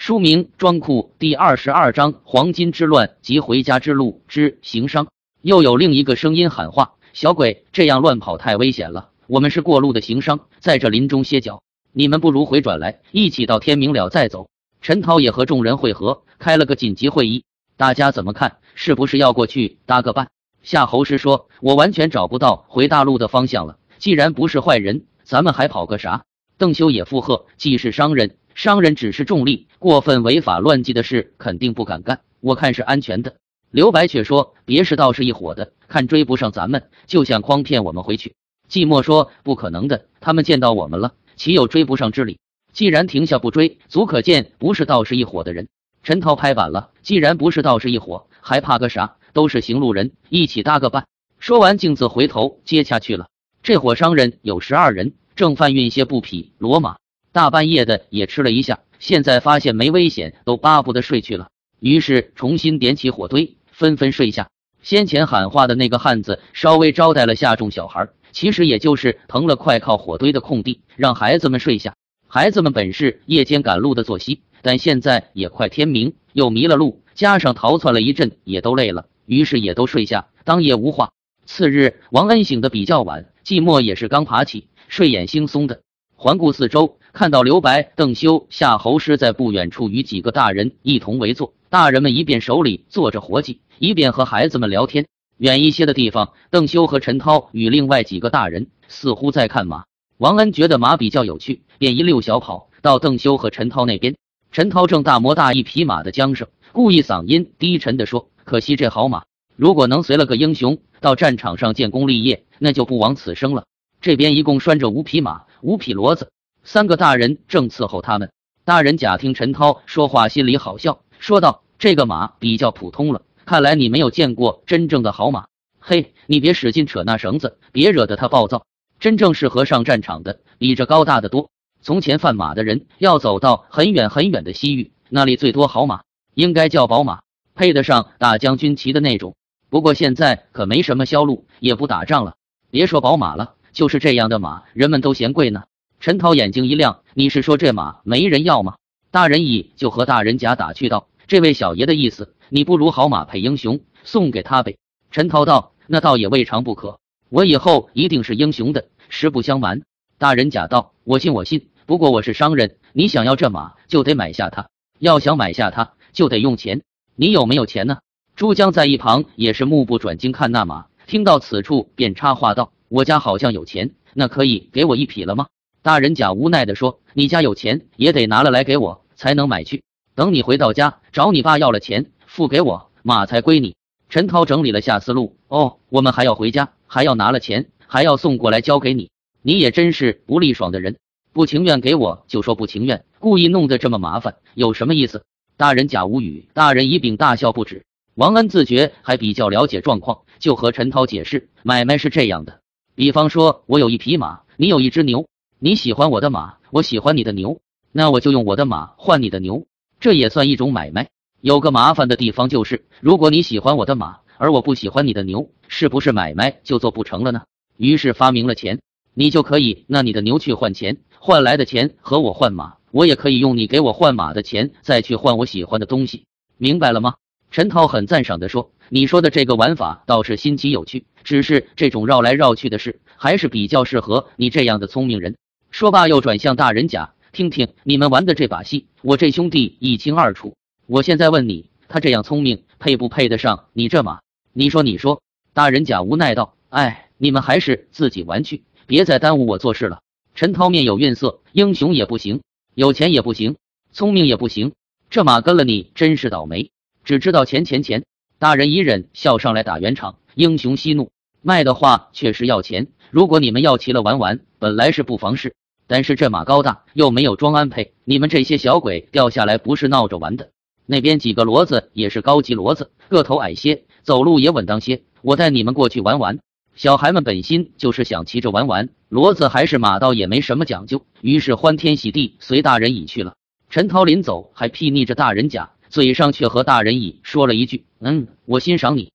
书名《装库》第二十二章：黄金之乱及回家之路之行商。又有另一个声音喊话：“小鬼，这样乱跑太危险了。我们是过路的行商，在这林中歇脚，你们不如回转来，一起到天明了再走。”陈涛也和众人会合，开了个紧急会议。大家怎么看？是不是要过去搭个伴？夏侯师说：“我完全找不到回大陆的方向了。既然不是坏人，咱们还跑个啥？”邓修也附和：“既是商人。”商人只是重利，过分违法乱纪的事肯定不敢干。我看是安全的。刘白却说：“别是道是一伙的，看追不上咱们，就想诓骗我们回去。”寂寞说：“不可能的，他们见到我们了，岂有追不上之理？既然停下不追，足可见不是道是一伙的人。”陈涛拍板了：“既然不是道是一伙，还怕个啥？都是行路人，一起搭个伴。”说完，径自回头接下去了。这伙商人有十二人，正贩运些布匹、骡马。大半夜的也吃了一下，现在发现没危险，都巴不得睡去了。于是重新点起火堆，纷纷睡下。先前喊话的那个汉子稍微招待了下众小孩，其实也就是腾了块靠火堆的空地，让孩子们睡下。孩子们本是夜间赶路的作息，但现在也快天明，又迷了路，加上逃窜了一阵，也都累了，于是也都睡下，当夜无话。次日，王恩醒得比较晚，寂寞也是刚爬起，睡眼惺忪的环顾四周。看到刘白、邓修、夏侯师在不远处与几个大人一同围坐，大人们一边手里做着活计，一边和孩子们聊天。远一些的地方，邓修和陈涛与另外几个大人似乎在看马。王恩觉得马比较有趣，便一溜小跑到邓修和陈涛那边。陈涛正大模大一匹马的缰绳，故意嗓音低沉的说：“可惜这好马，如果能随了个英雄到战场上建功立业，那就不枉此生了。”这边一共拴着五匹马，五匹骡子。三个大人正伺候他们。大人贾听陈涛说话，心里好笑，说道：“这个马比较普通了，看来你没有见过真正的好马。嘿，你别使劲扯那绳子，别惹得他暴躁。真正适合上战场的，比这高大的多。从前贩马的人要走到很远很远的西域，那里最多好马，应该叫宝马，配得上大将军骑的那种。不过现在可没什么销路，也不打仗了。别说宝马了，就是这样的马，人们都嫌贵呢。”陈涛眼睛一亮：“你是说这马没人要吗？”大人乙就和大人甲打趣道：“这位小爷的意思，你不如好马配英雄，送给他呗。”陈涛道：“那倒也未尝不可，我以后一定是英雄的。实不相瞒。”大人甲道：“我信，我信。不过我是商人，你想要这马，就得买下它。要想买下它，就得用钱。你有没有钱呢？”朱江在一旁也是目不转睛看那马，听到此处便插话道：“我家好像有钱，那可以给我一匹了吗？”大人甲无奈的说：“你家有钱，也得拿了来给我，才能买去。等你回到家，找你爸要了钱，付给我，马才归你。”陈涛整理了下思路：“哦，我们还要回家，还要拿了钱，还要送过来交给你。你也真是不利爽的人，不情愿给我就说不情愿，故意弄得这么麻烦，有什么意思？”大人甲无语，大人乙丙大笑不止。王恩自觉还比较了解状况，就和陈涛解释：“买卖是这样的，比方说我有一匹马，你有一只牛。”你喜欢我的马，我喜欢你的牛，那我就用我的马换你的牛，这也算一种买卖。有个麻烦的地方就是，如果你喜欢我的马，而我不喜欢你的牛，是不是买卖就做不成了呢？于是发明了钱，你就可以拿你的牛去换钱，换来的钱和我换马，我也可以用你给我换马的钱再去换我喜欢的东西，明白了吗？陈涛很赞赏的说：“你说的这个玩法倒是新奇有趣，只是这种绕来绕去的事，还是比较适合你这样的聪明人。”说罢，又转向大人甲：“听听你们玩的这把戏，我这兄弟一清二楚。我现在问你，他这样聪明，配不配得上你这马？你说，你说。”大人甲无奈道：“哎，你们还是自己玩去，别再耽误我做事了。”陈涛面有愠色：“英雄也不行，有钱也不行，聪明也不行，这马跟了你真是倒霉，只知道钱钱钱。”大人一忍笑上来打圆场：“英雄息怒，卖的话确实要钱。如果你们要齐了玩玩，本来是不妨事。”但是这马高大，又没有装鞍配，你们这些小鬼掉下来不是闹着玩的。那边几个骡子也是高级骡子，个头矮些，走路也稳当些。我带你们过去玩玩。小孩们本心就是想骑着玩玩，骡子还是马倒也没什么讲究。于是欢天喜地随大人已去了。陈涛临走还睥睨着大人甲，嘴上却和大人乙说了一句：“嗯，我欣赏你。”